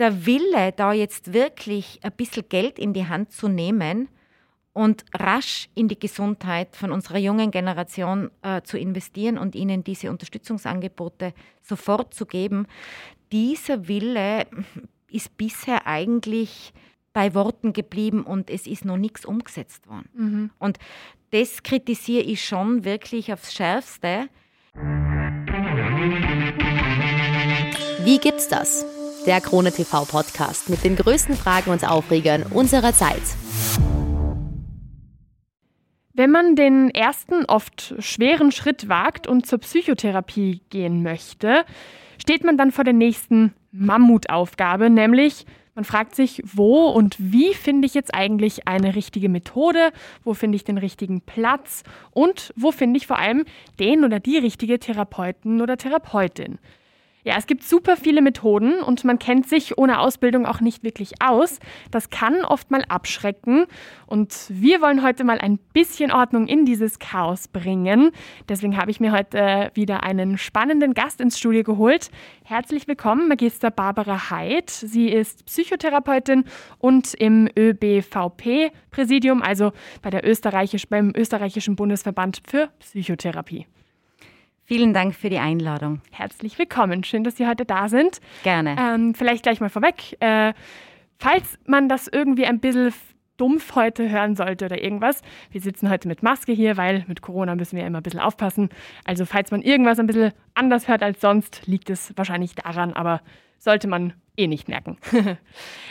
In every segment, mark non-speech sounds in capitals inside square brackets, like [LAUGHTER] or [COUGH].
der Wille, da jetzt wirklich ein bisschen Geld in die Hand zu nehmen und rasch in die Gesundheit von unserer jungen Generation äh, zu investieren und ihnen diese Unterstützungsangebote sofort zu geben, dieser Wille ist bisher eigentlich bei Worten geblieben und es ist noch nichts umgesetzt worden. Mhm. Und das kritisiere ich schon wirklich aufs Schärfste. Wie gibt's das? Der Krone TV Podcast mit den größten Fragen und Aufregern unserer Zeit. Wenn man den ersten, oft schweren Schritt wagt und zur Psychotherapie gehen möchte, steht man dann vor der nächsten Mammutaufgabe, nämlich man fragt sich, wo und wie finde ich jetzt eigentlich eine richtige Methode, wo finde ich den richtigen Platz und wo finde ich vor allem den oder die richtige Therapeuten oder Therapeutin. Ja, es gibt super viele Methoden und man kennt sich ohne Ausbildung auch nicht wirklich aus. Das kann oft mal abschrecken und wir wollen heute mal ein bisschen Ordnung in dieses Chaos bringen. Deswegen habe ich mir heute wieder einen spannenden Gast ins Studio geholt. Herzlich willkommen, Magister Barbara Heid. Sie ist Psychotherapeutin und im ÖBVP-Präsidium, also bei der Österreichisch, beim österreichischen Bundesverband für Psychotherapie. Vielen Dank für die Einladung. Herzlich willkommen. Schön, dass Sie heute da sind. Gerne. Ähm, vielleicht gleich mal vorweg. Äh, falls man das irgendwie ein bisschen dumpf heute hören sollte oder irgendwas. Wir sitzen heute mit Maske hier, weil mit Corona müssen wir immer ein bisschen aufpassen. Also falls man irgendwas ein bisschen anders hört als sonst, liegt es wahrscheinlich daran, aber sollte man eh nicht merken. [LAUGHS]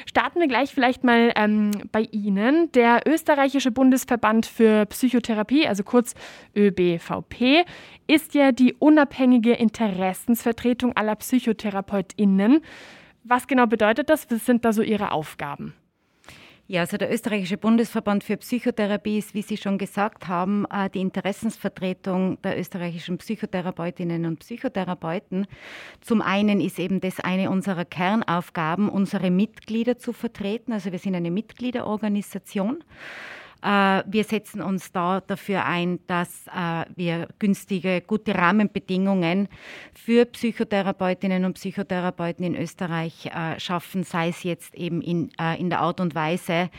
Starten wir gleich vielleicht mal ähm, bei Ihnen. Der österreichische Bundesverband für Psychotherapie, also kurz ÖBVP, ist ja die unabhängige Interessensvertretung aller PsychotherapeutInnen. Was genau bedeutet das? Was sind da so Ihre Aufgaben? Ja, also der österreichische Bundesverband für Psychotherapie ist, wie Sie schon gesagt haben, äh, die Interessensvertretung der österreichischen Psychotherapeutinnen und Psychotherapeuten. Zum einen ist eben das eine unserer Kernaufgaben, unsere Mitglieder zu vertreten. Also wir sind eine Mitgliederorganisation. Äh, wir setzen uns da dafür ein, dass äh, wir günstige, gute Rahmenbedingungen für Psychotherapeutinnen und Psychotherapeuten in Österreich äh, schaffen, sei es jetzt eben in, in der Art und Weise,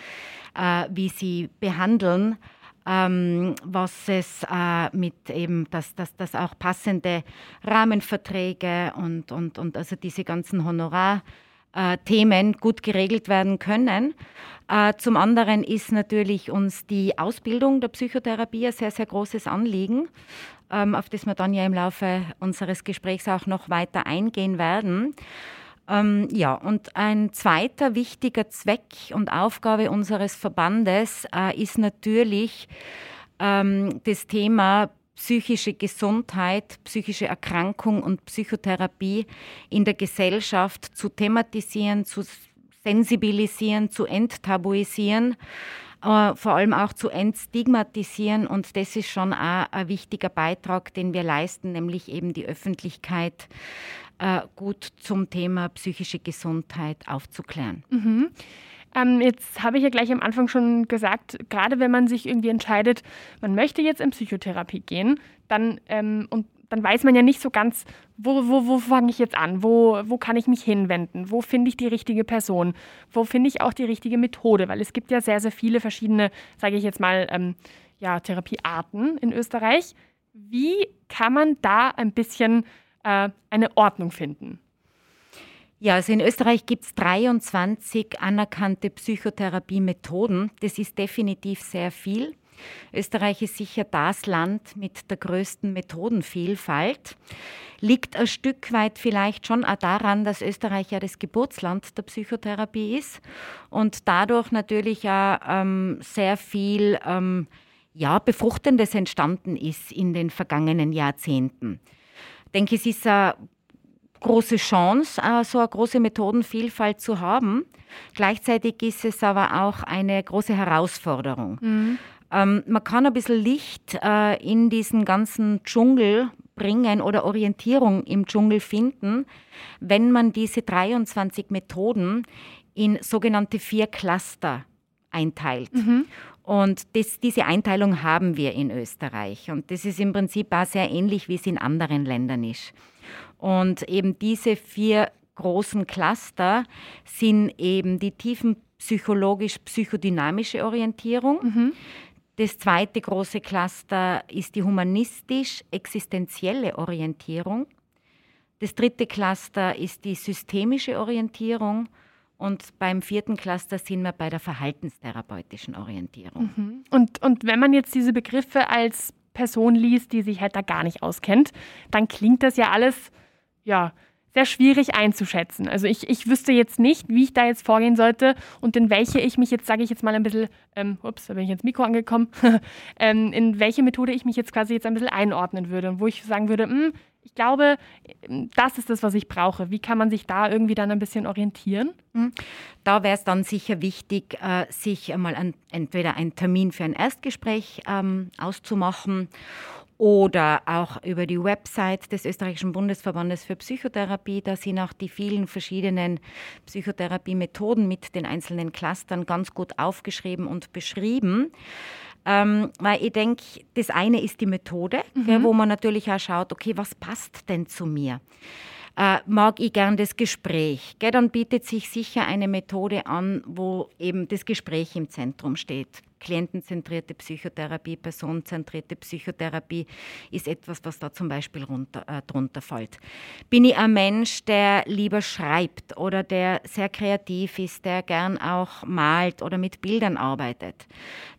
wie sie behandeln. Ähm, was es äh, mit eben, dass, dass, dass auch passende Rahmenverträge und, und, und also diese ganzen Honorar- äh, Themen gut geregelt werden können. Äh, zum anderen ist natürlich uns die Ausbildung der Psychotherapie ein sehr, sehr großes Anliegen, ähm, auf das wir dann ja im Laufe unseres Gesprächs auch noch weiter eingehen werden. Ähm, ja, und ein zweiter wichtiger Zweck und Aufgabe unseres Verbandes äh, ist natürlich ähm, das Thema psychische Gesundheit, psychische Erkrankung und Psychotherapie in der Gesellschaft zu thematisieren, zu sensibilisieren, zu enttabuisieren, äh, vor allem auch zu entstigmatisieren. Und das ist schon auch ein wichtiger Beitrag, den wir leisten, nämlich eben die Öffentlichkeit äh, gut zum Thema psychische Gesundheit aufzuklären. Mhm. Ähm, jetzt habe ich ja gleich am Anfang schon gesagt, gerade wenn man sich irgendwie entscheidet, man möchte jetzt in Psychotherapie gehen, dann ähm, und dann weiß man ja nicht so ganz, wo, wo, wo fange ich jetzt an, wo, wo kann ich mich hinwenden, wo finde ich die richtige Person, wo finde ich auch die richtige Methode, weil es gibt ja sehr, sehr viele verschiedene, sage ich jetzt mal, ähm, ja, Therapiearten in Österreich. Wie kann man da ein bisschen äh, eine Ordnung finden? Ja, also in Österreich gibt es 23 anerkannte Psychotherapiemethoden. Das ist definitiv sehr viel. Österreich ist sicher das Land mit der größten Methodenvielfalt. Liegt ein Stück weit vielleicht schon auch daran, dass Österreich ja das Geburtsland der Psychotherapie ist und dadurch natürlich auch ähm, sehr viel ähm, ja, Befruchtendes entstanden ist in den vergangenen Jahrzehnten. Ich denke, es ist eine große Chance, äh, so eine große Methodenvielfalt zu haben. Gleichzeitig ist es aber auch eine große Herausforderung. Mhm. Ähm, man kann ein bisschen Licht äh, in diesen ganzen Dschungel bringen oder Orientierung im Dschungel finden, wenn man diese 23 Methoden in sogenannte vier Cluster einteilt. Mhm. Und das, diese Einteilung haben wir in Österreich. Und das ist im Prinzip auch sehr ähnlich, wie es in anderen Ländern ist. Und eben diese vier großen Cluster sind eben die tiefenpsychologisch-psychodynamische Orientierung. Mhm. Das zweite große Cluster ist die humanistisch-existenzielle Orientierung. Das dritte Cluster ist die systemische Orientierung. Und beim vierten Cluster sind wir bei der verhaltenstherapeutischen Orientierung. Mhm. Und, und wenn man jetzt diese Begriffe als Person liest, die sich halt da gar nicht auskennt, dann klingt das ja alles, ja, sehr schwierig einzuschätzen. Also ich, ich wüsste jetzt nicht, wie ich da jetzt vorgehen sollte und in welche ich mich jetzt, sage ich jetzt mal ein bisschen, ähm, ups, da bin ich ins Mikro angekommen, [LAUGHS] ähm, in welche Methode ich mich jetzt quasi jetzt ein bisschen einordnen würde und wo ich sagen würde, mh, hm, ich glaube, das ist das, was ich brauche. Wie kann man sich da irgendwie dann ein bisschen orientieren? Hm. Da wäre es dann sicher wichtig, äh, sich einmal an, entweder einen Termin für ein Erstgespräch ähm, auszumachen oder auch über die Website des Österreichischen Bundesverbandes für Psychotherapie. Da sind auch die vielen verschiedenen Psychotherapiemethoden mit den einzelnen Clustern ganz gut aufgeschrieben und beschrieben. Ähm, weil ich denke, das eine ist die Methode, mhm. gell, wo man natürlich auch schaut, okay, was passt denn zu mir? Äh, mag ich gern das Gespräch. Gell, dann bietet sich sicher eine Methode an, wo eben das Gespräch im Zentrum steht. Klientenzentrierte Psychotherapie, personenzentrierte Psychotherapie ist etwas, was da zum Beispiel runter, äh, drunter fällt. Bin ich ein Mensch, der lieber schreibt oder der sehr kreativ ist, der gern auch malt oder mit Bildern arbeitet,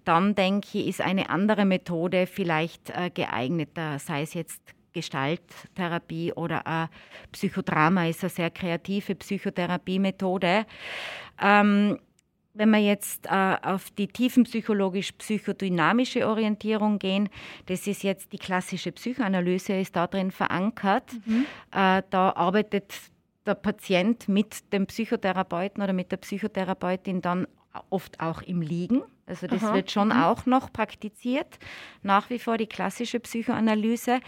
dann denke ich, ist eine andere Methode vielleicht äh, geeigneter, sei es jetzt Gestalttherapie oder auch Psychodrama ist eine sehr kreative Psychotherapiemethode. Ähm, wenn wir jetzt äh, auf die tiefenpsychologisch-psychodynamische Orientierung gehen, das ist jetzt die klassische Psychoanalyse, ist da drin verankert. Mhm. Äh, da arbeitet der Patient mit dem Psychotherapeuten oder mit der Psychotherapeutin dann oft auch im Liegen. Also das Aha. wird schon mhm. auch noch praktiziert, nach wie vor die klassische Psychoanalyse,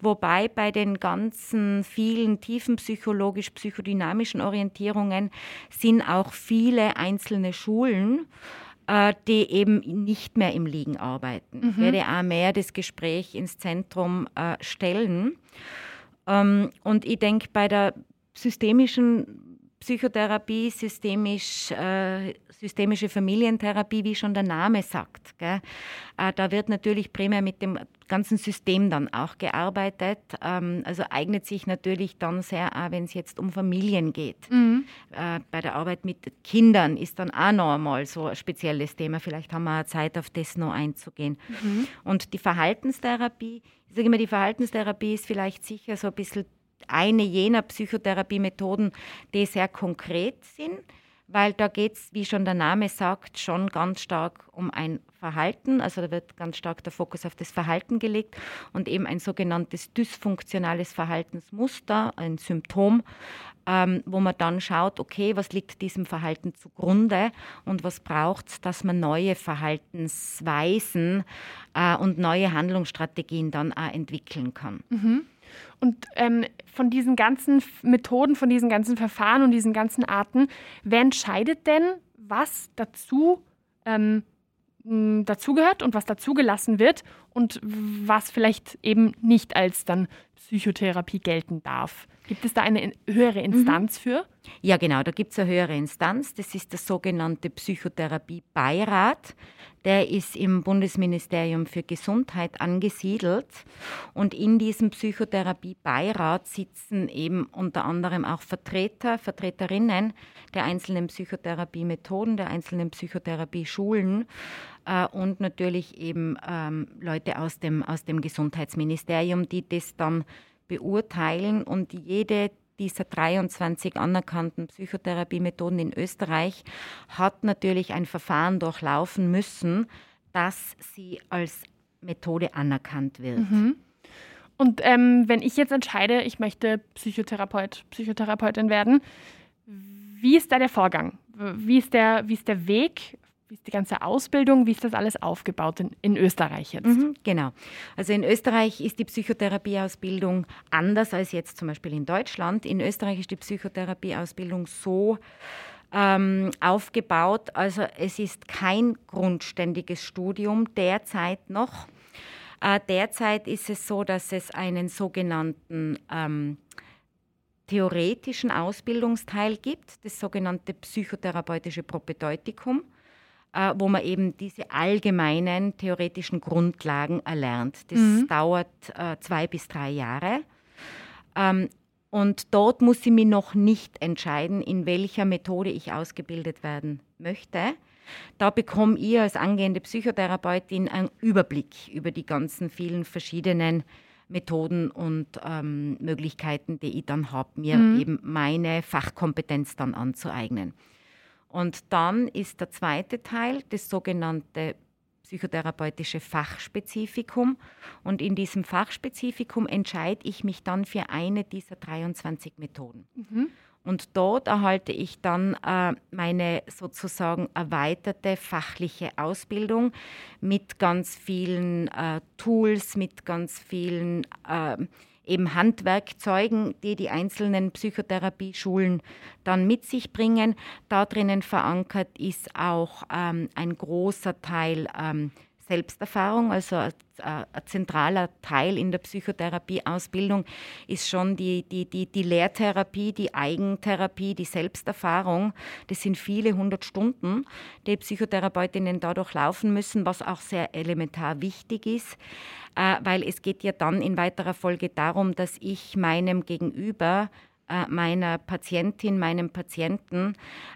wobei bei den ganzen vielen tiefen psychologisch-psychodynamischen Orientierungen sind auch viele einzelne Schulen, äh, die eben nicht mehr im Liegen arbeiten. Mhm. Werde auch mehr das Gespräch ins Zentrum äh, stellen. Ähm, und ich denke, bei der systemischen Psychotherapie, systemisch, äh, systemische Familientherapie, wie schon der Name sagt. Äh, da wird natürlich primär mit dem ganzen System dann auch gearbeitet. Ähm, also eignet sich natürlich dann sehr, auch wenn es jetzt um Familien geht. Mhm. Äh, bei der Arbeit mit Kindern ist dann auch noch einmal so ein spezielles Thema. Vielleicht haben wir auch Zeit, auf das noch einzugehen. Mhm. Und die Verhaltenstherapie, ich sage immer, die Verhaltenstherapie ist vielleicht sicher so ein bisschen eine jener Psychotherapiemethoden, die sehr konkret sind, weil da geht es, wie schon der Name sagt, schon ganz stark um ein Verhalten. Also da wird ganz stark der Fokus auf das Verhalten gelegt und eben ein sogenanntes dysfunktionales Verhaltensmuster, ein Symptom, ähm, wo man dann schaut, okay, was liegt diesem Verhalten zugrunde und was braucht es, dass man neue Verhaltensweisen äh, und neue Handlungsstrategien dann auch entwickeln kann. Mhm. Und ähm, von diesen ganzen Methoden, von diesen ganzen Verfahren und diesen ganzen Arten, wer entscheidet denn, was dazu ähm, dazugehört und was dazugelassen wird und was vielleicht eben nicht als dann Psychotherapie gelten darf? Gibt es da eine höhere mhm. Instanz mhm. für? Ja, genau, da gibt es eine höhere Instanz. Das ist der sogenannte Psychotherapiebeirat. Der ist im Bundesministerium für Gesundheit angesiedelt. Und in diesem Psychotherapiebeirat sitzen eben unter anderem auch Vertreter, Vertreterinnen der einzelnen Psychotherapiemethoden, der einzelnen Psychotherapieschulen äh, und natürlich eben ähm, Leute aus dem, aus dem Gesundheitsministerium, die das dann beurteilen und jede dieser 23 anerkannten Psychotherapiemethoden in Österreich hat natürlich ein Verfahren durchlaufen müssen, dass sie als Methode anerkannt wird. Mhm. Und ähm, wenn ich jetzt entscheide, ich möchte Psychotherapeut, Psychotherapeutin werden, wie ist da der Vorgang? Wie ist der, wie ist der Weg? Wie ist die ganze Ausbildung? Wie ist das alles aufgebaut in, in Österreich jetzt? Mhm, genau. Also in Österreich ist die Psychotherapieausbildung anders als jetzt zum Beispiel in Deutschland. In Österreich ist die Psychotherapieausbildung so ähm, aufgebaut. Also es ist kein grundständiges Studium derzeit noch. Äh, derzeit ist es so, dass es einen sogenannten ähm, theoretischen Ausbildungsteil gibt, das sogenannte psychotherapeutische Propedeutikum, äh, wo man eben diese allgemeinen theoretischen Grundlagen erlernt. Das mhm. dauert äh, zwei bis drei Jahre. Ähm, und dort muss ich mich noch nicht entscheiden, in welcher Methode ich ausgebildet werden möchte. Da bekomme ich als angehende Psychotherapeutin einen Überblick über die ganzen vielen verschiedenen Methoden und ähm, Möglichkeiten, die ich dann habe, mir mhm. eben meine Fachkompetenz dann anzueignen. Und dann ist der zweite Teil das sogenannte psychotherapeutische Fachspezifikum. Und in diesem Fachspezifikum entscheide ich mich dann für eine dieser 23 Methoden. Mhm. Und dort erhalte ich dann äh, meine sozusagen erweiterte fachliche Ausbildung mit ganz vielen äh, Tools, mit ganz vielen äh, eben Handwerkzeugen, die die einzelnen Psychotherapieschulen dann mit sich bringen. Da drinnen verankert ist auch ähm, ein großer Teil ähm, Selbsterfahrung, also ein, ein, zentraler Teil in der Psychotherapieausbildung ist schon die, die, die, die Lehrtherapie, die Eigentherapie, die Selbsterfahrung. Das sind viele hundert Stunden, die Psychotherapeutinnen dadurch laufen müssen, was auch sehr elementar wichtig ist, äh, weil es geht ja dann in weiterer Folge darum, dass ich meinem Gegenüber meiner Patientin, meinem Patienten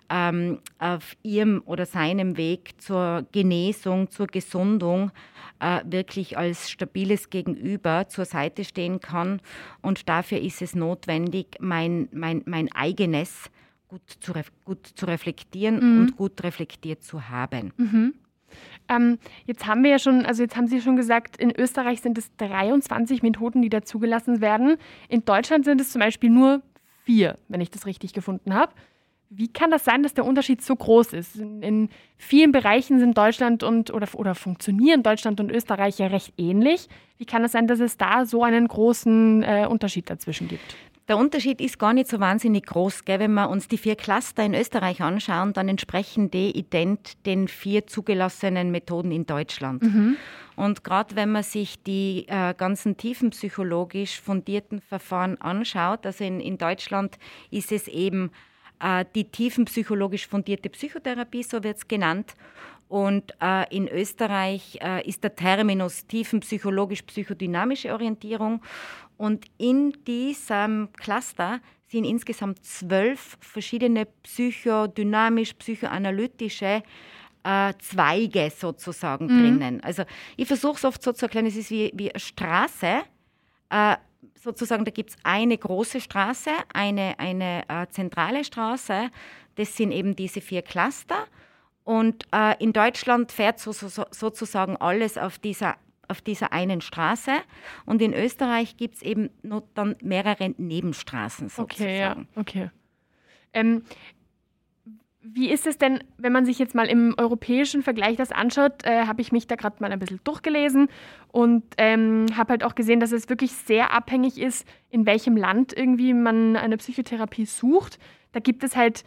ähm, auf ihrem oder seinem Weg zur Genesung, zur Gesundung äh, wirklich als stabiles Gegenüber zur Seite stehen kann. Und dafür ist es notwendig, mein, mein, mein eigenes gut zu, gut zu reflektieren mhm. und gut reflektiert zu haben. Mhm. Ähm, jetzt haben wir ja schon, also jetzt haben Sie schon gesagt, in Österreich sind es 23 Methoden, die da zugelassen werden. In Deutschland sind es zum Beispiel nur vier, wenn ich das richtig gefunden habe. Wie kann das sein, dass der Unterschied so groß ist? In, in, vielen Bereichen sind Deutschland und oder, oder funktionieren Deutschland und Österreich ja recht ähnlich. Wie kann es sein, dass es da so einen großen äh, Unterschied dazwischen gibt? Der Unterschied ist gar nicht so wahnsinnig groß. Gell? Wenn wir uns die vier Cluster in Österreich anschauen, dann entsprechen die ident den vier zugelassenen Methoden in Deutschland. Mhm. Und gerade wenn man sich die äh, ganzen tiefenpsychologisch fundierten Verfahren anschaut, also in, in Deutschland ist es eben äh, die tiefenpsychologisch fundierte Psychotherapie, so wird es genannt. Und äh, in Österreich äh, ist der Terminus tiefenpsychologisch-psychodynamische Orientierung. Und in diesem Cluster sind insgesamt zwölf verschiedene psychodynamisch, psychoanalytische äh, Zweige sozusagen mhm. drinnen. Also ich versuche es oft so zu erklären, es ist wie, wie eine Straße. Äh, sozusagen, da gibt es eine große Straße, eine, eine äh, zentrale Straße. Das sind eben diese vier Cluster. Und äh, in Deutschland fährt so, so, sozusagen alles auf dieser auf dieser einen Straße. Und in Österreich gibt es eben noch dann mehrere Nebenstraßen sozusagen. Okay, ja, okay. Ähm, wie ist es denn, wenn man sich jetzt mal im europäischen Vergleich das anschaut, äh, habe ich mich da gerade mal ein bisschen durchgelesen und ähm, habe halt auch gesehen, dass es wirklich sehr abhängig ist, in welchem Land irgendwie man eine Psychotherapie sucht. Da gibt es halt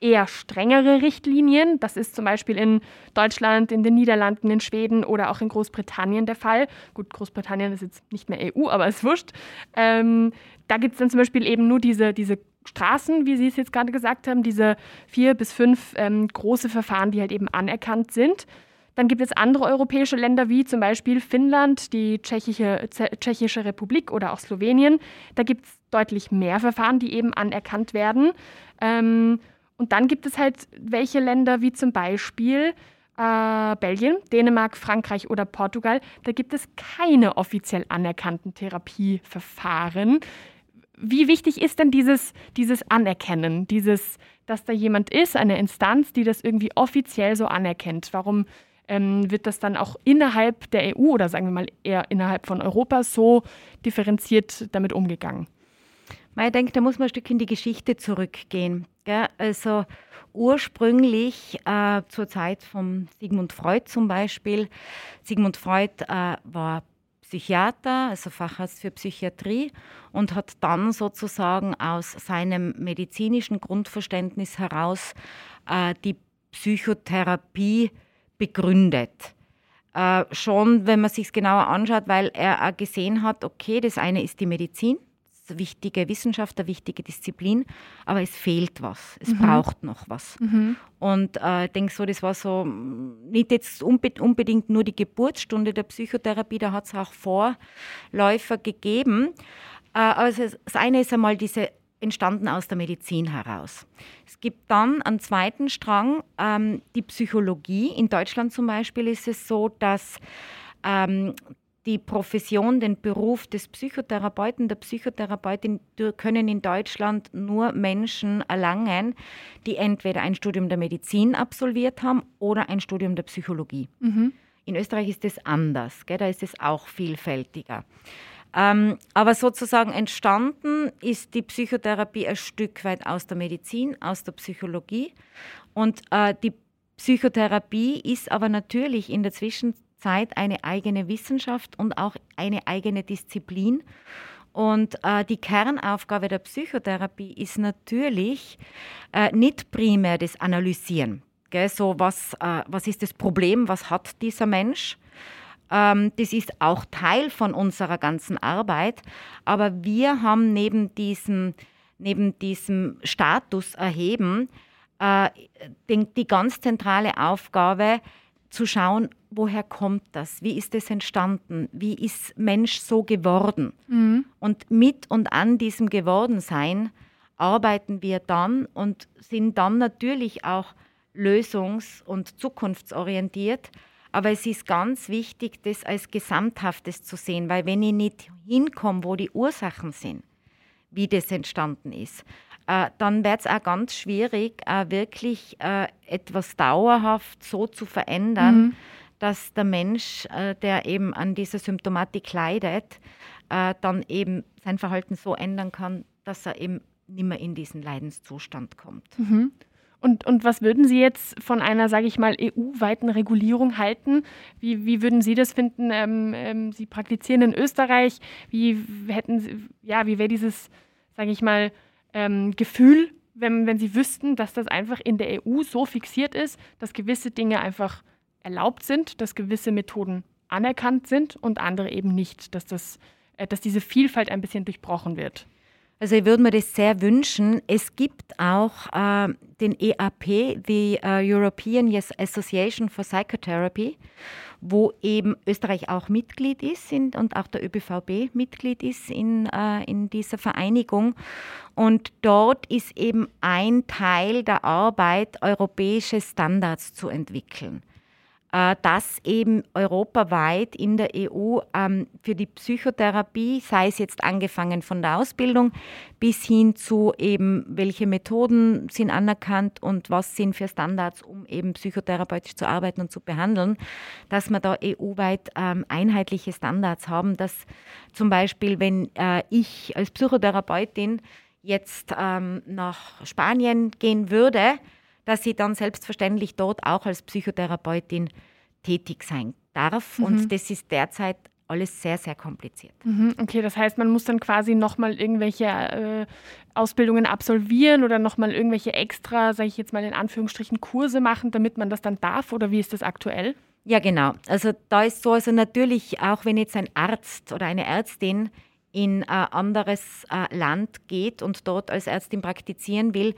eher strengere Richtlinien. Das ist zum Beispiel in Deutschland, in den Niederlanden, in Schweden oder auch in Großbritannien der Fall. Gut, Großbritannien ist jetzt nicht mehr EU, aber ist wurscht. Ähm, da gibt es dann zum Beispiel eben nur diese, diese Straßen, wie Sie es jetzt gerade gesagt haben, diese vier bis fünf ähm, große Verfahren, die halt eben anerkannt sind. Dann gibt es andere europäische Länder wie zum Beispiel Finnland, die Tschechische, Tschechische Republik oder auch Slowenien. Da gibt es deutlich mehr Verfahren, die eben anerkannt werden. Ähm, und dann gibt es halt welche Länder wie zum Beispiel äh, Belgien, Dänemark, Frankreich oder Portugal. Da gibt es keine offiziell anerkannten Therapieverfahren. Wie wichtig ist denn dieses, dieses Anerkennen, dieses, dass da jemand ist, eine Instanz, die das irgendwie offiziell so anerkennt? Warum ähm, wird das dann auch innerhalb der EU oder sagen wir mal eher innerhalb von Europa so differenziert damit umgegangen? Ich denke, da muss man ein Stück in die Geschichte zurückgehen. Gell? Also ursprünglich äh, zur Zeit von Sigmund Freud zum Beispiel. Sigmund Freud äh, war Psychiater, also Facharzt für Psychiatrie und hat dann sozusagen aus seinem medizinischen Grundverständnis heraus äh, die Psychotherapie begründet. Äh, schon, wenn man sich genauer anschaut, weil er gesehen hat, okay, das eine ist die Medizin, wichtige Wissenschaft, eine wichtige Disziplin, aber es fehlt was, es mhm. braucht noch was. Mhm. Und äh, ich denke so, das war so nicht jetzt unbedingt nur die Geburtsstunde der Psychotherapie, da hat es auch Vorläufer gegeben. Äh, also das eine ist einmal diese entstanden aus der Medizin heraus. Es gibt dann einen zweiten Strang, ähm, die Psychologie. In Deutschland zum Beispiel ist es so, dass ähm, die Profession, den Beruf des Psychotherapeuten, der Psychotherapeutin können in Deutschland nur Menschen erlangen, die entweder ein Studium der Medizin absolviert haben oder ein Studium der Psychologie. Mhm. In Österreich ist das anders, gell? da ist es auch vielfältiger. Ähm, aber sozusagen entstanden ist die Psychotherapie ein Stück weit aus der Medizin, aus der Psychologie. Und äh, die Psychotherapie ist aber natürlich in der Zwischenzeit Zeit eine eigene Wissenschaft und auch eine eigene Disziplin. Und äh, die Kernaufgabe der Psychotherapie ist natürlich äh, nicht primär das Analysieren. Gell? So, was, äh, was ist das Problem, was hat dieser Mensch? Ähm, das ist auch Teil von unserer ganzen Arbeit. Aber wir haben neben diesem, neben diesem Status erheben äh, den, die ganz zentrale Aufgabe, zu schauen, woher kommt das? Wie ist es entstanden? Wie ist Mensch so geworden? Mhm. Und mit und an diesem Gewordensein arbeiten wir dann und sind dann natürlich auch lösungs- und zukunftsorientiert. Aber es ist ganz wichtig, das als Gesamthaftes zu sehen, weil wenn ich nicht hinkomme, wo die Ursachen sind, wie das entstanden ist, äh, dann wird es auch ganz schwierig, äh, wirklich äh, etwas dauerhaft so zu verändern, mhm. dass der Mensch, äh, der eben an dieser Symptomatik leidet, dann eben sein Verhalten so ändern kann, dass er eben nicht mehr in diesen Leidenszustand kommt. Mhm. Und, und was würden Sie jetzt von einer, sage ich mal, EU-weiten Regulierung halten? Wie, wie würden Sie das finden? Ähm, ähm, Sie praktizieren in Österreich. Wie hätten Sie, ja, wie wäre dieses, sage ich mal, ähm, Gefühl, wenn, wenn sie wüssten, dass das einfach in der EU so fixiert ist, dass gewisse Dinge einfach erlaubt sind, dass gewisse Methoden anerkannt sind und andere eben nicht, dass, das, äh, dass diese Vielfalt ein bisschen durchbrochen wird. Also ich würde mir das sehr wünschen. Es gibt auch äh, den EAP, die uh, European Association for Psychotherapy, wo eben Österreich auch Mitglied ist in, und auch der ÖBVB Mitglied ist in, äh, in dieser Vereinigung. Und dort ist eben ein Teil der Arbeit, europäische Standards zu entwickeln. Äh, dass eben europaweit in der EU ähm, für die Psychotherapie, sei es jetzt angefangen von der Ausbildung bis hin zu eben, welche Methoden sind anerkannt und was sind für Standards, um eben psychotherapeutisch zu arbeiten und zu behandeln, dass wir da EU-weit ähm, einheitliche Standards haben, dass zum Beispiel, wenn äh, ich als Psychotherapeutin jetzt ähm, nach Spanien gehen würde, dass sie dann selbstverständlich dort auch als Psychotherapeutin tätig sein darf. Mhm. Und das ist derzeit alles sehr, sehr kompliziert. Mhm, okay, das heißt, man muss dann quasi nochmal irgendwelche äh, Ausbildungen absolvieren oder nochmal irgendwelche extra, sage ich jetzt mal in Anführungsstrichen, Kurse machen, damit man das dann darf? Oder wie ist das aktuell? Ja, genau. Also da ist so, also natürlich, auch wenn jetzt ein Arzt oder eine Ärztin in ein anderes äh, Land geht und dort als Ärztin praktizieren will,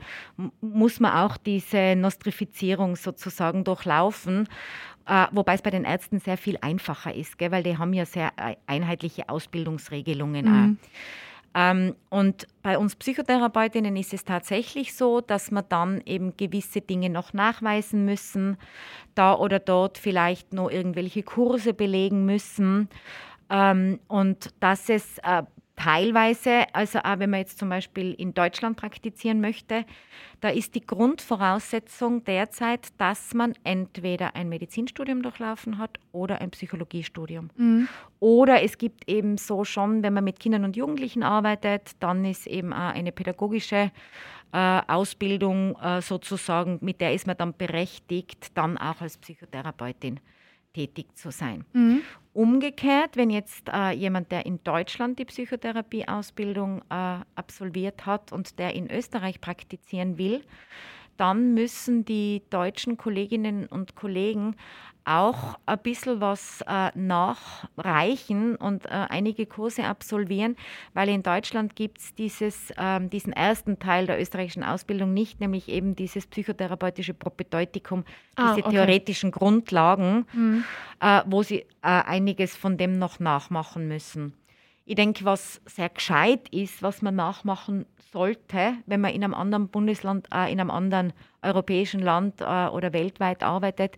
muss man auch diese Nostrifizierung sozusagen durchlaufen. Äh, wobei es bei den Ärzten sehr viel einfacher ist, gell, weil die haben ja sehr äh, einheitliche Ausbildungsregelungen. Mhm. Ähm, und bei uns Psychotherapeutinnen ist es tatsächlich so, dass wir dann eben gewisse Dinge noch nachweisen müssen, da oder dort vielleicht noch irgendwelche Kurse belegen müssen. Ähm, und dass es äh, teilweise, also auch wenn man jetzt zum Beispiel in Deutschland praktizieren möchte, da ist die Grundvoraussetzung derzeit, dass man entweder ein Medizinstudium durchlaufen hat oder ein Psychologiestudium. Mhm. Oder es gibt eben so schon, wenn man mit Kindern und Jugendlichen arbeitet, dann ist eben auch eine pädagogische äh, Ausbildung äh, sozusagen, mit der ist man dann berechtigt, dann auch als Psychotherapeutin tätig zu sein. Mhm. Umgekehrt, wenn jetzt äh, jemand, der in Deutschland die Psychotherapieausbildung äh, absolviert hat und der in Österreich praktizieren will, dann müssen die deutschen Kolleginnen und Kollegen auch ein bisschen was äh, nachreichen und äh, einige Kurse absolvieren, weil in Deutschland gibt es ähm, diesen ersten Teil der österreichischen Ausbildung nicht, nämlich eben dieses psychotherapeutische Propedeutikum, ah, diese okay. theoretischen Grundlagen, mhm. äh, wo sie äh, einiges von dem noch nachmachen müssen. Ich denke, was sehr gescheit ist, was man nachmachen sollte, wenn man in einem anderen Bundesland, äh, in einem anderen europäischen Land äh, oder weltweit arbeitet,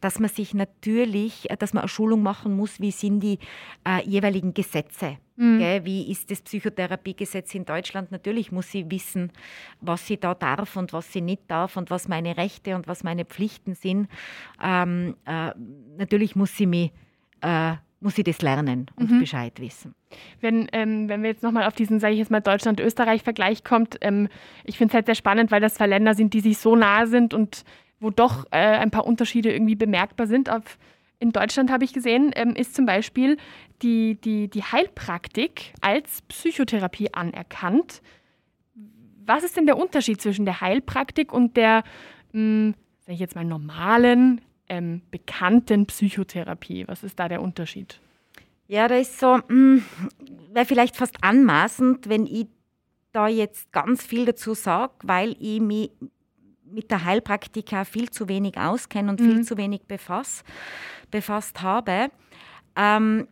dass man sich natürlich, äh, dass man eine Schulung machen muss, wie sind die äh, jeweiligen Gesetze. Mhm. Wie ist das Psychotherapiegesetz in Deutschland? Natürlich muss sie wissen, was sie da darf und was sie nicht darf und was meine Rechte und was meine Pflichten sind. Ähm, äh, natürlich muss sie mich äh, muss sie das lernen und mhm. Bescheid wissen. Wenn, ähm, wenn wir jetzt nochmal auf diesen, sage ich jetzt mal, Deutschland-Österreich-Vergleich kommt, ähm, ich finde es halt sehr spannend, weil das zwei Länder sind, die sich so nahe sind und wo doch äh, ein paar Unterschiede irgendwie bemerkbar sind. Auf, in Deutschland habe ich gesehen, ähm, ist zum Beispiel die, die, die Heilpraktik als Psychotherapie anerkannt. Was ist denn der Unterschied zwischen der Heilpraktik und der, hm, sage ich jetzt mal, normalen ähm, bekannten Psychotherapie? Was ist da der Unterschied? Ja, da ist so, hm, wäre vielleicht fast anmaßend, wenn ich da jetzt ganz viel dazu sage, weil ich mich mit der Heilpraktika viel zu wenig auskenne und mhm. viel zu wenig befass, befasst habe. Ähm,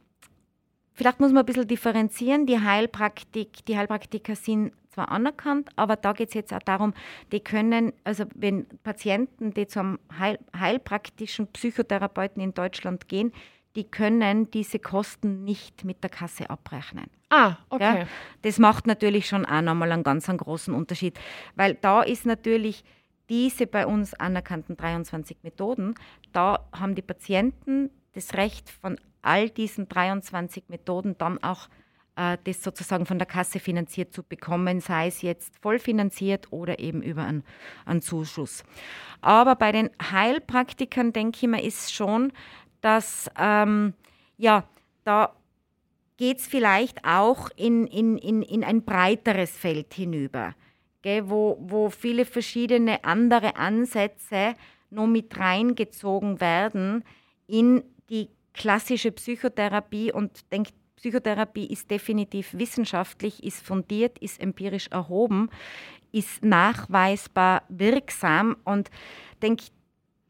vielleicht muss man ein bisschen differenzieren. Die Heilpraktik, die Heilpraktiker sind zwar anerkannt, aber da geht es jetzt auch darum, die können, also wenn Patienten, die zum Heil, heilpraktischen Psychotherapeuten in Deutschland gehen, die können diese Kosten nicht mit der Kasse abrechnen. Ah, okay. Ja, das macht natürlich schon auch nochmal einen ganz einen großen Unterschied, weil da ist natürlich diese bei uns anerkannten 23 Methoden, da haben die Patienten das Recht von all diesen 23 Methoden dann auch äh, das sozusagen von der Kasse finanziert zu bekommen, sei es jetzt vollfinanziert oder eben über einen, einen Zuschuss. Aber bei den Heilpraktikern denke ich mir, ist schon, dass ähm, ja, da geht es vielleicht auch in, in, in, in ein breiteres Feld hinüber, gell, wo, wo viele verschiedene andere Ansätze noch mit reingezogen werden in die klassische Psychotherapie und denkt Psychotherapie ist definitiv wissenschaftlich, ist fundiert, ist empirisch erhoben, ist nachweisbar wirksam und denke,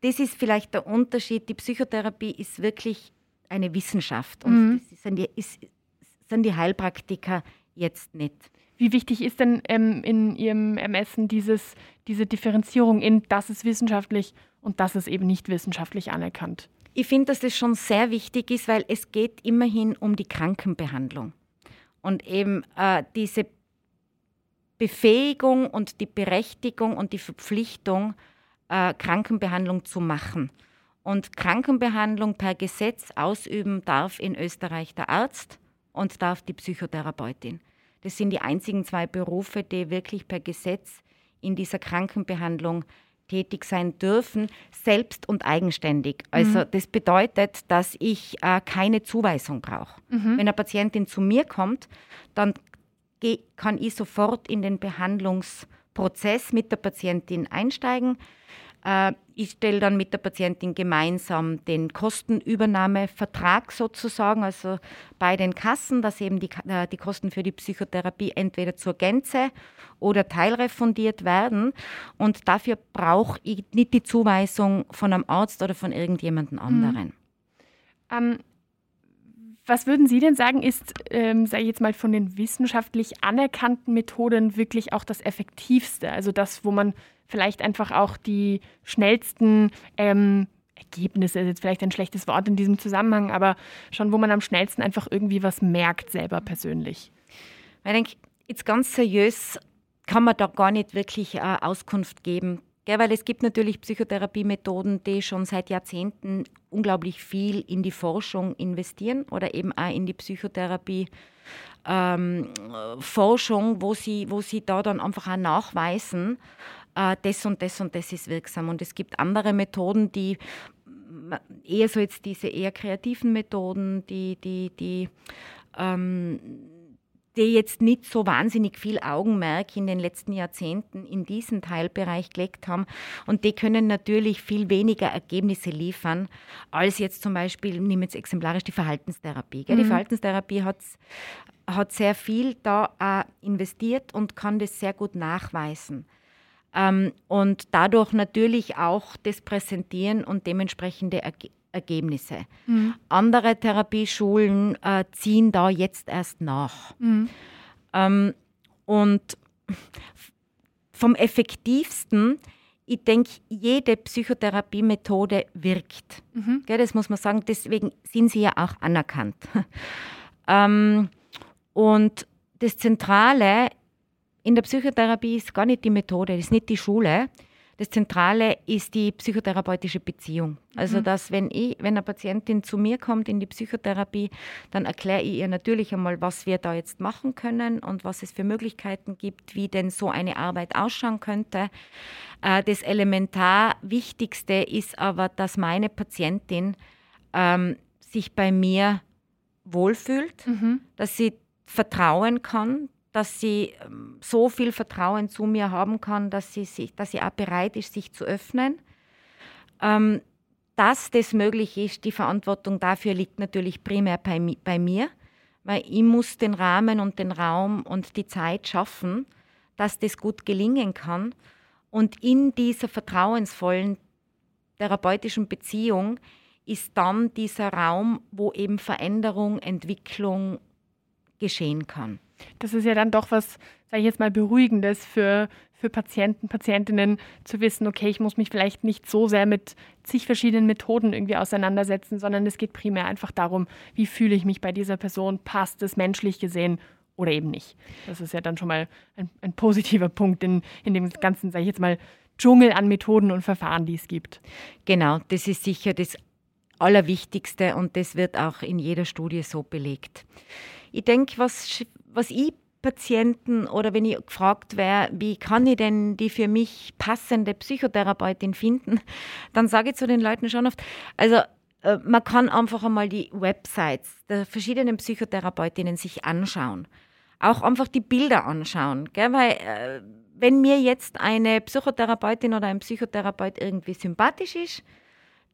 das ist vielleicht der Unterschied. Die Psychotherapie ist wirklich eine Wissenschaft und mhm. das sind die, ist, sind die Heilpraktiker jetzt nicht. Wie wichtig ist denn ähm, in Ihrem Ermessen dieses, diese Differenzierung in, das ist wissenschaftlich und das ist eben nicht wissenschaftlich anerkannt? Ich finde, dass das schon sehr wichtig ist, weil es geht immerhin um die Krankenbehandlung. Und eben äh, diese Befähigung und die Berechtigung und die Verpflichtung, äh, Krankenbehandlung zu machen. Und Krankenbehandlung per Gesetz ausüben darf in Österreich der Arzt und darf die Psychotherapeutin. Das sind die einzigen zwei Berufe, die wirklich per Gesetz in dieser Krankenbehandlung tätig sein dürfen, selbst und eigenständig. Also mhm. das bedeutet, dass ich äh, keine Zuweisung brauche. Mhm. Wenn eine Patientin zu mir kommt, dann kann ich sofort in den Behandlungsprozess mit der Patientin einsteigen. Äh, ich stelle dann mit der Patientin gemeinsam den Kostenübernahmevertrag sozusagen, also bei den Kassen, dass eben die, äh, die Kosten für die Psychotherapie entweder zur Gänze oder teilrefundiert werden. Und dafür brauche ich nicht die Zuweisung von einem Arzt oder von irgendjemandem mhm. anderen. Mhm. Ähm, was würden Sie denn sagen, ist, ähm, sage ich jetzt mal, von den wissenschaftlich anerkannten Methoden wirklich auch das effektivste? Also das, wo man vielleicht einfach auch die schnellsten ähm, Ergebnisse, ist jetzt vielleicht ein schlechtes Wort in diesem Zusammenhang, aber schon, wo man am schnellsten einfach irgendwie was merkt selber persönlich. Ich denke, jetzt ganz seriös kann man da gar nicht wirklich äh, Auskunft geben. Gell, weil es gibt natürlich Psychotherapiemethoden, die schon seit Jahrzehnten unglaublich viel in die Forschung investieren oder eben auch in die Psychotherapie. Ähm, wo sie, wo sie da dann einfach auch nachweisen, äh, das und das und das ist wirksam. Und es gibt andere Methoden, die eher so jetzt diese eher kreativen Methoden, die, die, die, ähm, die jetzt nicht so wahnsinnig viel Augenmerk in den letzten Jahrzehnten in diesen Teilbereich gelegt haben. Und die können natürlich viel weniger Ergebnisse liefern, als jetzt zum Beispiel, nehmen jetzt exemplarisch die Verhaltenstherapie. Mhm. Die Verhaltenstherapie hat, hat sehr viel da äh, investiert und kann das sehr gut nachweisen. Ähm, und dadurch natürlich auch das Präsentieren und dementsprechende Ergebnisse. Mhm. Andere Therapieschulen äh, ziehen da jetzt erst nach. Mhm. Ähm, und vom effektivsten, ich denke, jede Psychotherapiemethode wirkt. Mhm. Gell, das muss man sagen, deswegen sind sie ja auch anerkannt. [LAUGHS] ähm, und das Zentrale in der Psychotherapie ist gar nicht die Methode, ist nicht die Schule, das Zentrale ist die psychotherapeutische Beziehung. Also, mhm. dass wenn ich, wenn eine Patientin zu mir kommt in die Psychotherapie, dann erkläre ich ihr natürlich einmal, was wir da jetzt machen können und was es für Möglichkeiten gibt, wie denn so eine Arbeit ausschauen könnte. Äh, das elementar Wichtigste ist aber, dass meine Patientin ähm, sich bei mir wohlfühlt, mhm. dass sie vertrauen kann, dass sie ähm, so viel Vertrauen zu mir haben kann, dass sie, sich, dass sie auch bereit ist, sich zu öffnen. Ähm, dass das möglich ist, die Verantwortung dafür liegt natürlich primär bei, bei mir, weil ich muss den Rahmen und den Raum und die Zeit schaffen, dass das gut gelingen kann. Und in dieser vertrauensvollen therapeutischen Beziehung ist dann dieser Raum, wo eben Veränderung, Entwicklung geschehen kann. Das ist ja dann doch was, sage ich jetzt mal, Beruhigendes für, für Patienten, Patientinnen zu wissen, okay, ich muss mich vielleicht nicht so sehr mit zig verschiedenen Methoden irgendwie auseinandersetzen, sondern es geht primär einfach darum, wie fühle ich mich bei dieser Person, passt es menschlich gesehen oder eben nicht. Das ist ja dann schon mal ein, ein positiver Punkt in, in dem ganzen, sage ich jetzt mal, Dschungel an Methoden und Verfahren, die es gibt. Genau, das ist sicher das Allerwichtigste und das wird auch in jeder Studie so belegt. Ich denke, was was ich Patienten oder wenn ich gefragt wäre, wie kann ich denn die für mich passende Psychotherapeutin finden, [LAUGHS] dann sage ich zu den Leuten schon oft, also äh, man kann einfach einmal die Websites der verschiedenen Psychotherapeutinnen sich anschauen. Auch einfach die Bilder anschauen. Gell? Weil äh, wenn mir jetzt eine Psychotherapeutin oder ein Psychotherapeut irgendwie sympathisch ist,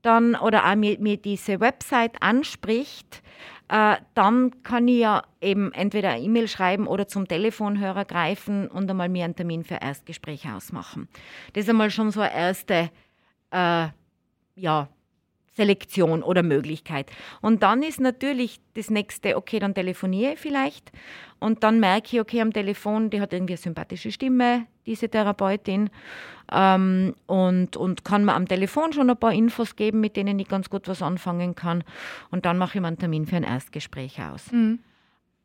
dann oder auch mir, mir diese Website anspricht, äh, dann kann ich ja eben entweder eine E-Mail schreiben oder zum Telefonhörer greifen und einmal mir einen Termin für Erstgespräch ausmachen. Das ist einmal schon so eine erste äh, ja, Selektion oder Möglichkeit. Und dann ist natürlich das nächste, okay, dann telefoniere ich vielleicht und dann merke ich, okay, am Telefon, die hat irgendwie eine sympathische Stimme, diese Therapeutin, ähm, und, und kann mir am Telefon schon ein paar Infos geben, mit denen ich ganz gut was anfangen kann. Und dann mache ich mir einen Termin für ein Erstgespräch aus. Mhm.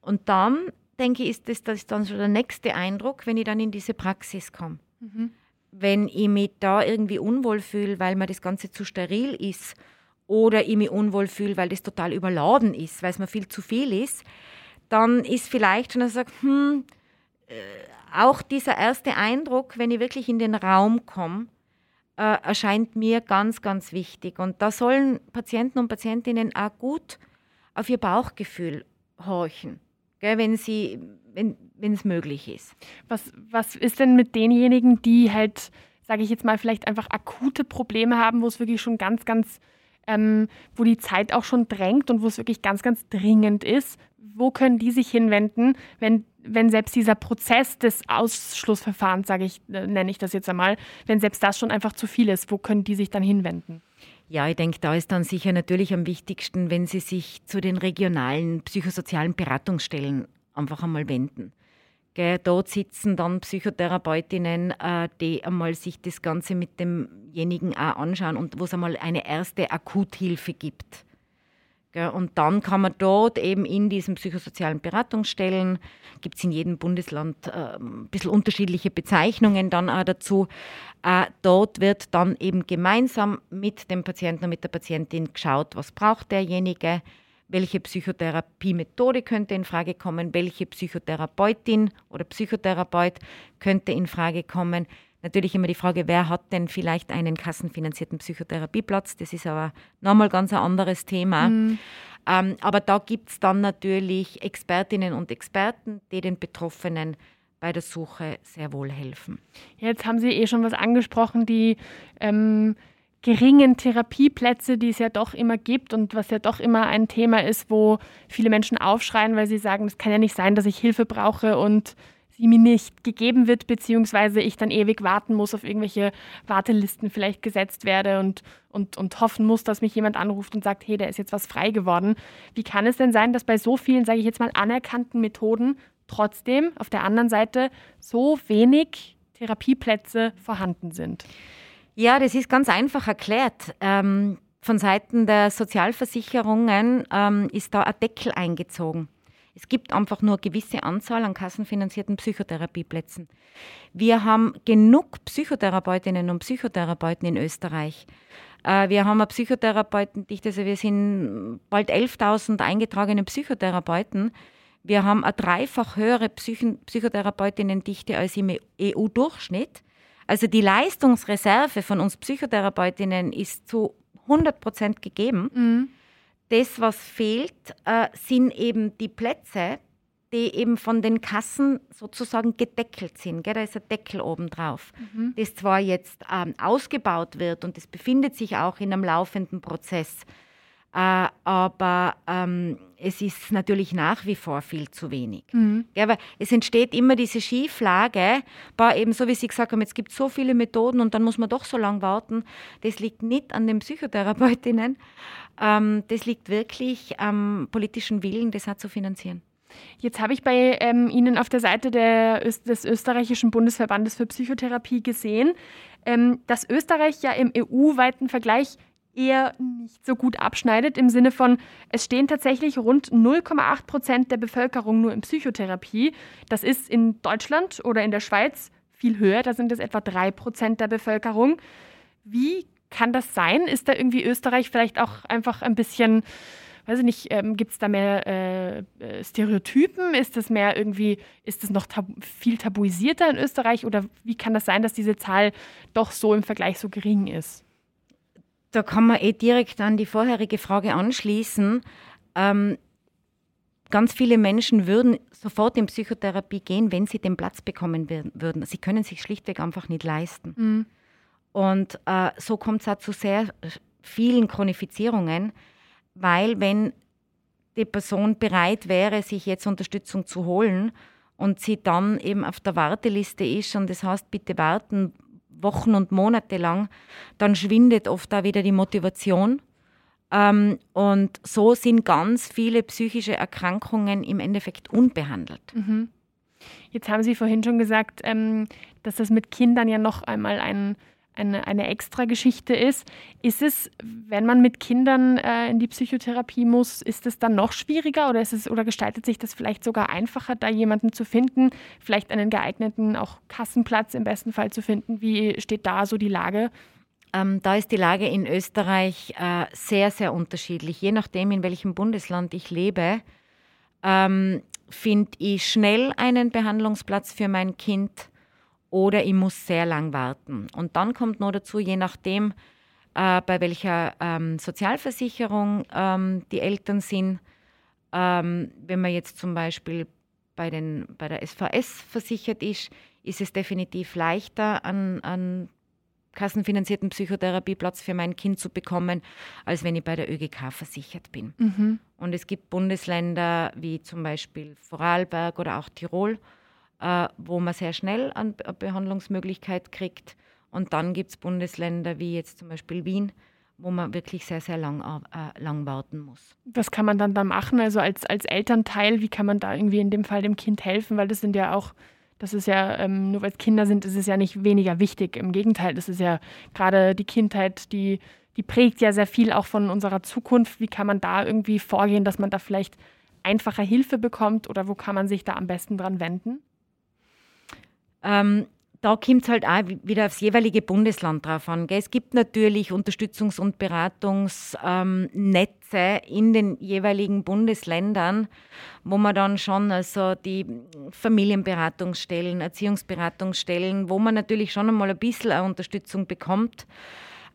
Und dann, denke ich, ist das, das ist dann so der nächste Eindruck, wenn ich dann in diese Praxis komme. Mhm. Wenn ich mich da irgendwie unwohl fühle, weil mir das Ganze zu steril ist oder ich mich unwohl fühle, weil das total überladen ist, weil es mir viel zu viel ist, dann ist vielleicht schon, dass ich sage, hm, äh, auch dieser erste Eindruck, wenn ich wirklich in den Raum komme, äh, erscheint mir ganz, ganz wichtig. Und da sollen Patienten und Patientinnen auch gut auf ihr Bauchgefühl horchen, gell, wenn sie, wenn es möglich ist. Was, was ist denn mit denjenigen, die halt, sage ich jetzt mal, vielleicht einfach akute Probleme haben, wo es wirklich schon ganz, ganz ähm, wo die Zeit auch schon drängt und wo es wirklich ganz, ganz dringend ist. Wo können die sich hinwenden, wenn, wenn selbst dieser Prozess des Ausschlussverfahrens, sage ich, äh, nenne ich das jetzt einmal, wenn selbst das schon einfach zu viel ist, wo können die sich dann hinwenden? Ja, ich denke, da ist dann sicher natürlich am wichtigsten, wenn Sie sich zu den regionalen psychosozialen Beratungsstellen einfach einmal wenden. Gell, dort sitzen dann Psychotherapeutinnen, äh, die einmal sich das Ganze mit demjenigen auch anschauen und wo es einmal eine erste Akuthilfe gibt. Und dann kann man dort eben in diesen psychosozialen Beratungsstellen, gibt es in jedem Bundesland äh, ein bisschen unterschiedliche Bezeichnungen dann auch dazu, äh, dort wird dann eben gemeinsam mit dem Patienten und mit der Patientin geschaut, was braucht derjenige, welche Psychotherapiemethode könnte in Frage kommen, welche Psychotherapeutin oder Psychotherapeut könnte in Frage kommen. Natürlich immer die Frage, wer hat denn vielleicht einen kassenfinanzierten Psychotherapieplatz? Das ist aber nochmal ganz ein anderes Thema. Mhm. Ähm, aber da gibt es dann natürlich Expertinnen und Experten, die den Betroffenen bei der Suche sehr wohl helfen. Jetzt haben Sie eh schon was angesprochen, die ähm, geringen Therapieplätze, die es ja doch immer gibt und was ja doch immer ein Thema ist, wo viele Menschen aufschreien, weil sie sagen, es kann ja nicht sein, dass ich Hilfe brauche und sie mir nicht gegeben wird, beziehungsweise ich dann ewig warten muss, auf irgendwelche Wartelisten vielleicht gesetzt werde und, und, und hoffen muss, dass mich jemand anruft und sagt, hey, da ist jetzt was frei geworden. Wie kann es denn sein, dass bei so vielen, sage ich jetzt mal, anerkannten Methoden trotzdem auf der anderen Seite so wenig Therapieplätze vorhanden sind? Ja, das ist ganz einfach erklärt. Ähm, von Seiten der Sozialversicherungen ähm, ist da ein Deckel eingezogen. Es gibt einfach nur eine gewisse Anzahl an kassenfinanzierten Psychotherapieplätzen. Wir haben genug Psychotherapeutinnen und Psychotherapeuten in Österreich. Äh, wir haben eine Psychotherapeutendichte, also wir sind bald 11.000 eingetragene Psychotherapeuten. Wir haben eine dreifach höhere Psychotherapeutinnendichte als im EU-Durchschnitt. Also die Leistungsreserve von uns Psychotherapeutinnen ist zu 100 Prozent gegeben. Mhm. Das, was fehlt, äh, sind eben die Plätze, die eben von den Kassen sozusagen gedeckelt sind. Gell? Da ist ein Deckel oben drauf, mhm. das zwar jetzt ähm, ausgebaut wird und das befindet sich auch in einem laufenden Prozess. Äh, aber ähm, es ist natürlich nach wie vor viel zu wenig. Mhm. Ja, aber es entsteht immer diese Schieflage, war eben so, wie Sie gesagt haben, jetzt gibt es so viele Methoden und dann muss man doch so lange warten. Das liegt nicht an den Psychotherapeutinnen, ähm, das liegt wirklich am politischen Willen, das auch zu finanzieren. Jetzt habe ich bei ähm, Ihnen auf der Seite der, des österreichischen Bundesverbandes für Psychotherapie gesehen, ähm, dass Österreich ja im EU-weiten Vergleich eher nicht so gut abschneidet, im Sinne von, es stehen tatsächlich rund 0,8 Prozent der Bevölkerung nur in Psychotherapie. Das ist in Deutschland oder in der Schweiz viel höher, da sind es etwa 3 Prozent der Bevölkerung. Wie kann das sein? Ist da irgendwie Österreich vielleicht auch einfach ein bisschen, weiß ich nicht, ähm, gibt es da mehr äh, äh, Stereotypen? Ist das mehr irgendwie, ist das noch tabu viel tabuisierter in Österreich oder wie kann das sein, dass diese Zahl doch so im Vergleich so gering ist? Da kann man eh direkt an die vorherige Frage anschließen. Ähm, ganz viele Menschen würden sofort in Psychotherapie gehen, wenn sie den Platz bekommen würden. Sie können sich schlichtweg einfach nicht leisten. Mhm. Und äh, so kommt es auch zu sehr vielen Chronifizierungen, weil wenn die Person bereit wäre, sich jetzt Unterstützung zu holen und sie dann eben auf der Warteliste ist und das heißt, bitte warten, Wochen und Monate lang, dann schwindet oft da wieder die Motivation. Ähm, und so sind ganz viele psychische Erkrankungen im Endeffekt unbehandelt. Mhm. Jetzt haben Sie vorhin schon gesagt, ähm, dass das mit Kindern ja noch einmal ein eine, eine extra Geschichte ist. Ist es, wenn man mit Kindern äh, in die Psychotherapie muss, ist es dann noch schwieriger oder, ist es, oder gestaltet sich das vielleicht sogar einfacher, da jemanden zu finden, vielleicht einen geeigneten auch Kassenplatz im besten Fall zu finden? Wie steht da so die Lage? Ähm, da ist die Lage in Österreich äh, sehr, sehr unterschiedlich. Je nachdem, in welchem Bundesland ich lebe, ähm, finde ich schnell einen Behandlungsplatz für mein Kind oder ich muss sehr lang warten. Und dann kommt noch dazu, je nachdem, äh, bei welcher ähm, Sozialversicherung ähm, die Eltern sind, ähm, wenn man jetzt zum Beispiel bei, den, bei der SVS versichert ist, ist es definitiv leichter, an, an kassenfinanzierten Psychotherapieplatz für mein Kind zu bekommen, als wenn ich bei der ÖGK versichert bin. Mhm. Und es gibt Bundesländer wie zum Beispiel Vorarlberg oder auch Tirol, äh, wo man sehr schnell eine Behandlungsmöglichkeit kriegt. Und dann gibt es Bundesländer wie jetzt zum Beispiel Wien, wo man wirklich sehr, sehr lang, äh, lang warten muss. Was kann man dann da machen? Also als, als Elternteil, wie kann man da irgendwie in dem Fall dem Kind helfen? Weil das sind ja auch, das ist ja, ähm, nur weil es Kinder sind, ist es ja nicht weniger wichtig. Im Gegenteil, das ist ja gerade die Kindheit, die, die prägt ja sehr viel auch von unserer Zukunft. Wie kann man da irgendwie vorgehen, dass man da vielleicht einfacher Hilfe bekommt oder wo kann man sich da am besten dran wenden? Ähm, da kommt es halt auch wieder aufs jeweilige Bundesland drauf an. Gell? Es gibt natürlich Unterstützungs- und Beratungsnetze ähm, in den jeweiligen Bundesländern, wo man dann schon also die Familienberatungsstellen, Erziehungsberatungsstellen, wo man natürlich schon einmal ein bisschen eine Unterstützung bekommt.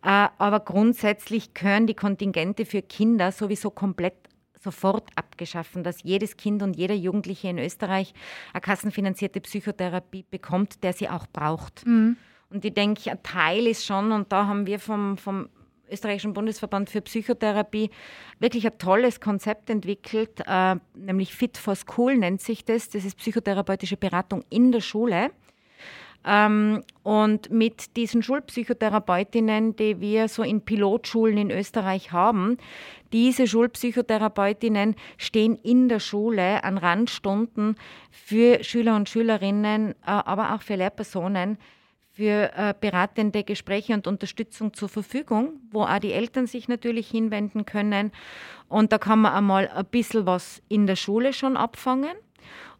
Äh, aber grundsätzlich gehören die Kontingente für Kinder sowieso komplett sofort abgeschaffen, dass jedes Kind und jeder Jugendliche in Österreich eine kassenfinanzierte Psychotherapie bekommt, der sie auch braucht. Mhm. Und ich denke, ein Teil ist schon, und da haben wir vom, vom österreichischen Bundesverband für Psychotherapie wirklich ein tolles Konzept entwickelt, äh, nämlich Fit for School nennt sich das. Das ist psychotherapeutische Beratung in der Schule. Ähm, und mit diesen Schulpsychotherapeutinnen, die wir so in Pilotschulen in Österreich haben, diese Schulpsychotherapeutinnen stehen in der Schule an Randstunden für Schüler und Schülerinnen, äh, aber auch für Lehrpersonen für äh, beratende Gespräche und Unterstützung zur Verfügung, wo auch die Eltern sich natürlich hinwenden können. Und da kann man einmal ein bisschen was in der Schule schon abfangen.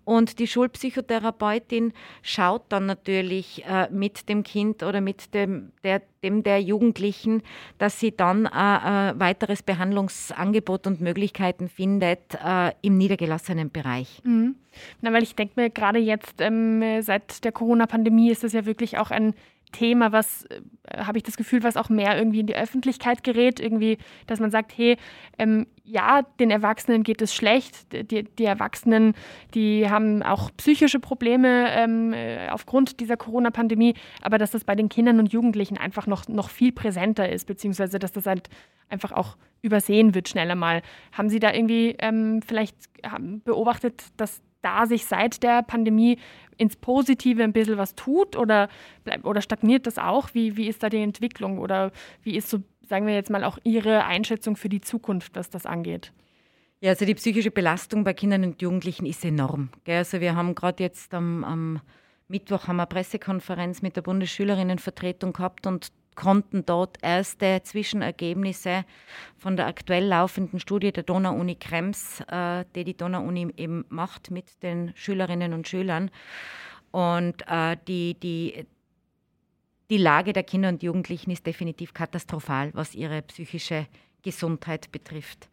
Und die Schulpsychotherapeutin schaut dann natürlich äh, mit dem Kind oder mit dem der, dem der Jugendlichen, dass sie dann äh, äh, weiteres Behandlungsangebot und Möglichkeiten findet äh, im niedergelassenen Bereich. Mhm. Na, weil ich denke mir, gerade jetzt ähm, seit der Corona-Pandemie ist das ja wirklich auch ein Thema, was, äh, habe ich das Gefühl, was auch mehr irgendwie in die Öffentlichkeit gerät. Irgendwie, dass man sagt, hey, ähm, ja, den Erwachsenen geht es schlecht. Die, die, Erwachsenen, die haben auch psychische Probleme ähm, äh, aufgrund dieser Corona-Pandemie, aber dass das bei den Kindern und Jugendlichen einfach noch, noch viel präsenter ist, beziehungsweise dass das halt einfach auch übersehen wird schneller mal. Haben Sie da irgendwie ähm, vielleicht beobachtet, dass da sich seit der Pandemie ins Positive ein bisschen was tut oder, oder stagniert das auch? Wie, wie ist da die Entwicklung oder wie ist so, sagen wir jetzt mal, auch Ihre Einschätzung für die Zukunft, was das angeht? Ja, also die psychische Belastung bei Kindern und Jugendlichen ist enorm. Also wir haben gerade jetzt am, am Mittwoch haben wir eine Pressekonferenz mit der Bundesschülerinnenvertretung gehabt und konnten dort erste Zwischenergebnisse von der aktuell laufenden Studie der Donau-Uni Krems, äh, die die Donau-Uni eben macht mit den Schülerinnen und Schülern. Und äh, die, die, die Lage der Kinder und Jugendlichen ist definitiv katastrophal, was ihre psychische Gesundheit betrifft.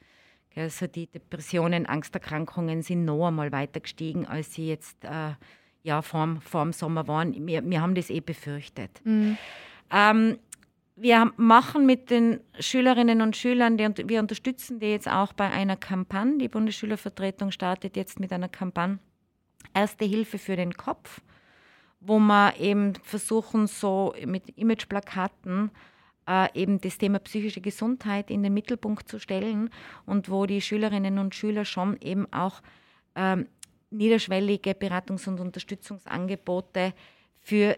Also die Depressionen, Angsterkrankungen sind noch einmal weiter gestiegen, als sie jetzt äh, ja, vorm, vorm Sommer waren. Wir, wir haben das eh befürchtet. Mhm. Ähm, wir machen mit den Schülerinnen und Schülern, die, wir unterstützen die jetzt auch bei einer Kampagne. Die Bundesschülervertretung startet jetzt mit einer Kampagne Erste Hilfe für den Kopf, wo wir eben versuchen, so mit Imageplakaten äh, eben das Thema psychische Gesundheit in den Mittelpunkt zu stellen und wo die Schülerinnen und Schüler schon eben auch ähm, niederschwellige Beratungs- und Unterstützungsangebote für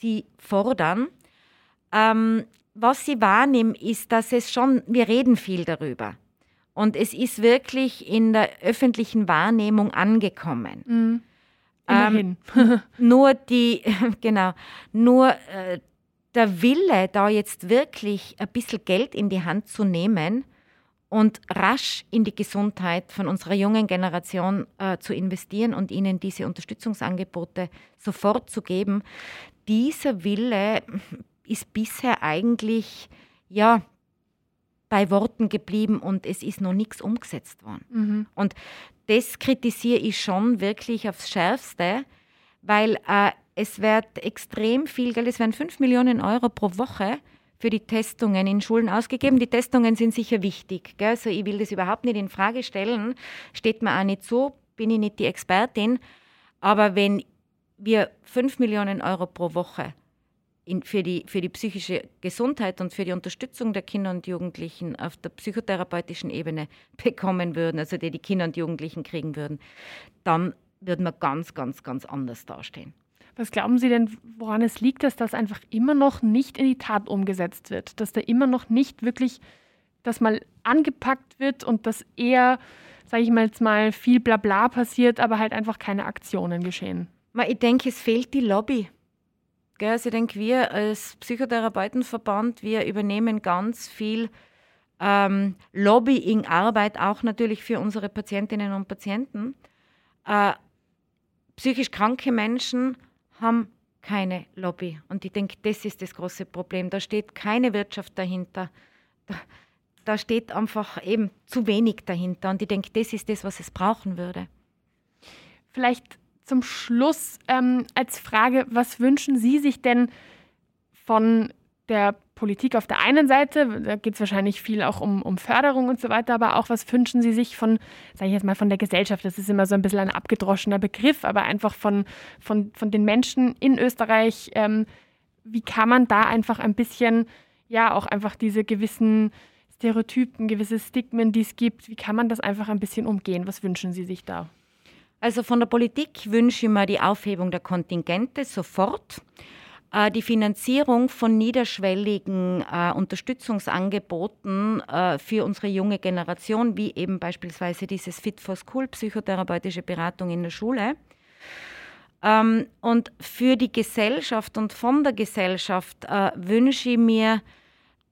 sie fordern. Ähm, was sie wahrnehmen, ist, dass es schon, wir reden viel darüber. Und es ist wirklich in der öffentlichen Wahrnehmung angekommen. Mhm. Ähm, [LAUGHS] nur die, [LAUGHS] genau, nur äh, der Wille, da jetzt wirklich ein bisschen Geld in die Hand zu nehmen und rasch in die Gesundheit von unserer jungen Generation äh, zu investieren und ihnen diese Unterstützungsangebote sofort zu geben, dieser Wille ist bisher eigentlich ja bei Worten geblieben und es ist noch nichts umgesetzt worden. Mhm. Und das kritisiere ich schon wirklich aufs Schärfste, weil äh, es wird extrem viel Geld, es werden 5 Millionen Euro pro Woche für die Testungen in Schulen ausgegeben. Die Testungen sind sicher wichtig. Gell? Also ich will das überhaupt nicht in Frage stellen, steht mir auch nicht so, bin ich nicht die Expertin. Aber wenn wir 5 Millionen Euro pro Woche in, für, die, für die psychische Gesundheit und für die Unterstützung der Kinder und Jugendlichen auf der psychotherapeutischen Ebene [LAUGHS] bekommen würden, also die die Kinder und Jugendlichen kriegen würden, dann würden wir ganz, ganz, ganz anders dastehen. Was glauben Sie denn, woran es liegt, dass das einfach immer noch nicht in die Tat umgesetzt wird? Dass da immer noch nicht wirklich das mal angepackt wird und dass eher, sage ich mal jetzt mal, viel Blabla passiert, aber halt einfach keine Aktionen geschehen? Ich denke, es fehlt die Lobby. Also ich denke, wir als Psychotherapeutenverband, wir übernehmen ganz viel ähm, Lobbying-Arbeit, auch natürlich für unsere Patientinnen und Patienten. Äh, psychisch kranke Menschen haben keine Lobby. Und ich denke, das ist das große Problem. Da steht keine Wirtschaft dahinter. Da, da steht einfach eben zu wenig dahinter. Und ich denke, das ist das, was es brauchen würde. Vielleicht zum Schluss ähm, als Frage, was wünschen Sie sich denn von der Politik auf der einen Seite, da geht es wahrscheinlich viel auch um, um Förderung und so weiter, aber auch was wünschen Sie sich von, sage ich jetzt mal, von der Gesellschaft? Das ist immer so ein bisschen ein abgedroschener Begriff, aber einfach von, von, von den Menschen in Österreich. Ähm, wie kann man da einfach ein bisschen, ja, auch einfach diese gewissen Stereotypen, gewisse Stigmen, die es gibt, wie kann man das einfach ein bisschen umgehen? Was wünschen Sie sich da? Also von der Politik wünsche ich mir die Aufhebung der Kontingente sofort. Äh, die Finanzierung von niederschwelligen äh, Unterstützungsangeboten äh, für unsere junge Generation, wie eben beispielsweise dieses Fit for School, psychotherapeutische Beratung in der Schule. Ähm, und für die Gesellschaft und von der Gesellschaft äh, wünsche ich mir,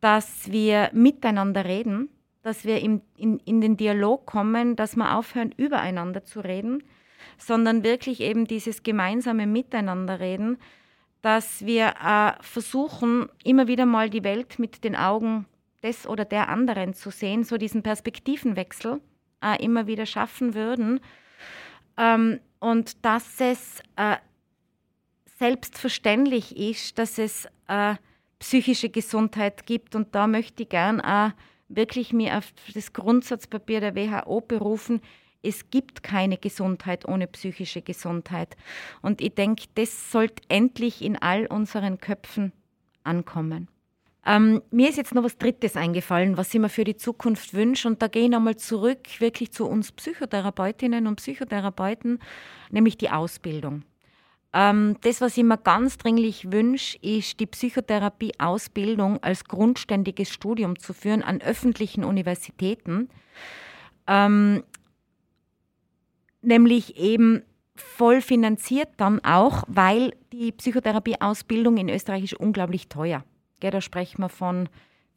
dass wir miteinander reden, dass wir in, in, in den Dialog kommen, dass wir aufhören, übereinander zu reden, sondern wirklich eben dieses gemeinsame Miteinander reden dass wir äh, versuchen, immer wieder mal die Welt mit den Augen des oder der anderen zu sehen, so diesen Perspektivenwechsel äh, immer wieder schaffen würden. Ähm, und dass es äh, selbstverständlich ist, dass es äh, psychische Gesundheit gibt. Und da möchte ich gern auch wirklich mir auf das Grundsatzpapier der WHO berufen, es gibt keine Gesundheit ohne psychische Gesundheit. Und ich denke, das sollte endlich in all unseren Köpfen ankommen. Ähm, mir ist jetzt noch was Drittes eingefallen, was ich mir für die Zukunft wünsche. Und da gehe ich nochmal zurück wirklich zu uns Psychotherapeutinnen und Psychotherapeuten, nämlich die Ausbildung. Ähm, das, was ich mir ganz dringlich wünsche, ist die Psychotherapie-Ausbildung als grundständiges Studium zu führen an öffentlichen Universitäten. Ähm, nämlich eben voll finanziert dann auch, weil die Psychotherapieausbildung in Österreich ist unglaublich teuer. Gell, da sprechen wir von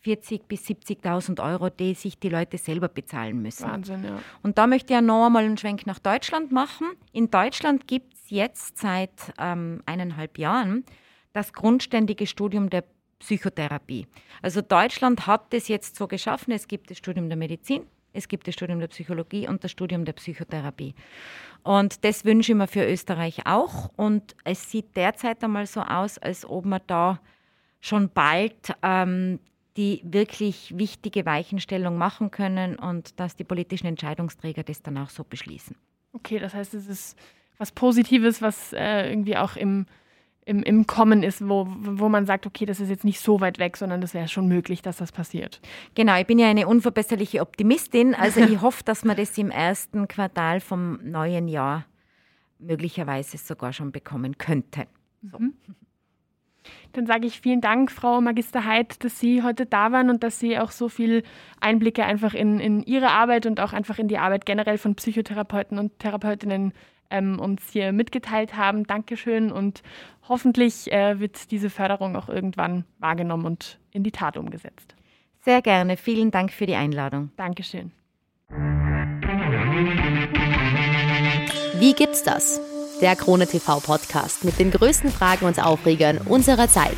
40.000 bis 70.000 Euro, die sich die Leute selber bezahlen müssen. Wahnsinn, ja. Und da möchte ich ja noch einmal einen Schwenk nach Deutschland machen. In Deutschland gibt es jetzt seit ähm, eineinhalb Jahren das grundständige Studium der Psychotherapie. Also Deutschland hat es jetzt so geschaffen, es gibt das Studium der Medizin, es gibt das Studium der Psychologie und das Studium der Psychotherapie. Und das wünsche ich mir für Österreich auch. Und es sieht derzeit einmal so aus, als ob wir da schon bald ähm, die wirklich wichtige Weichenstellung machen können und dass die politischen Entscheidungsträger das dann auch so beschließen. Okay, das heißt, es ist was Positives, was äh, irgendwie auch im im, im Kommen ist, wo, wo man sagt, okay, das ist jetzt nicht so weit weg, sondern das wäre schon möglich, dass das passiert. Genau, ich bin ja eine unverbesserliche Optimistin. Also [LAUGHS] ich hoffe, dass wir das im ersten Quartal vom neuen Jahr möglicherweise sogar schon bekommen könnten. So. Mhm. Dann sage ich vielen Dank, Frau Magister Heid, dass Sie heute da waren und dass Sie auch so viel Einblicke einfach in, in Ihre Arbeit und auch einfach in die Arbeit generell von Psychotherapeuten und Therapeutinnen ähm, uns hier mitgeteilt haben. Dankeschön und hoffentlich äh, wird diese Förderung auch irgendwann wahrgenommen und in die Tat umgesetzt. Sehr gerne. Vielen Dank für die Einladung. Dankeschön. Wie gibt's das? Der Krone TV Podcast mit den größten Fragen und Aufregern unserer Zeit.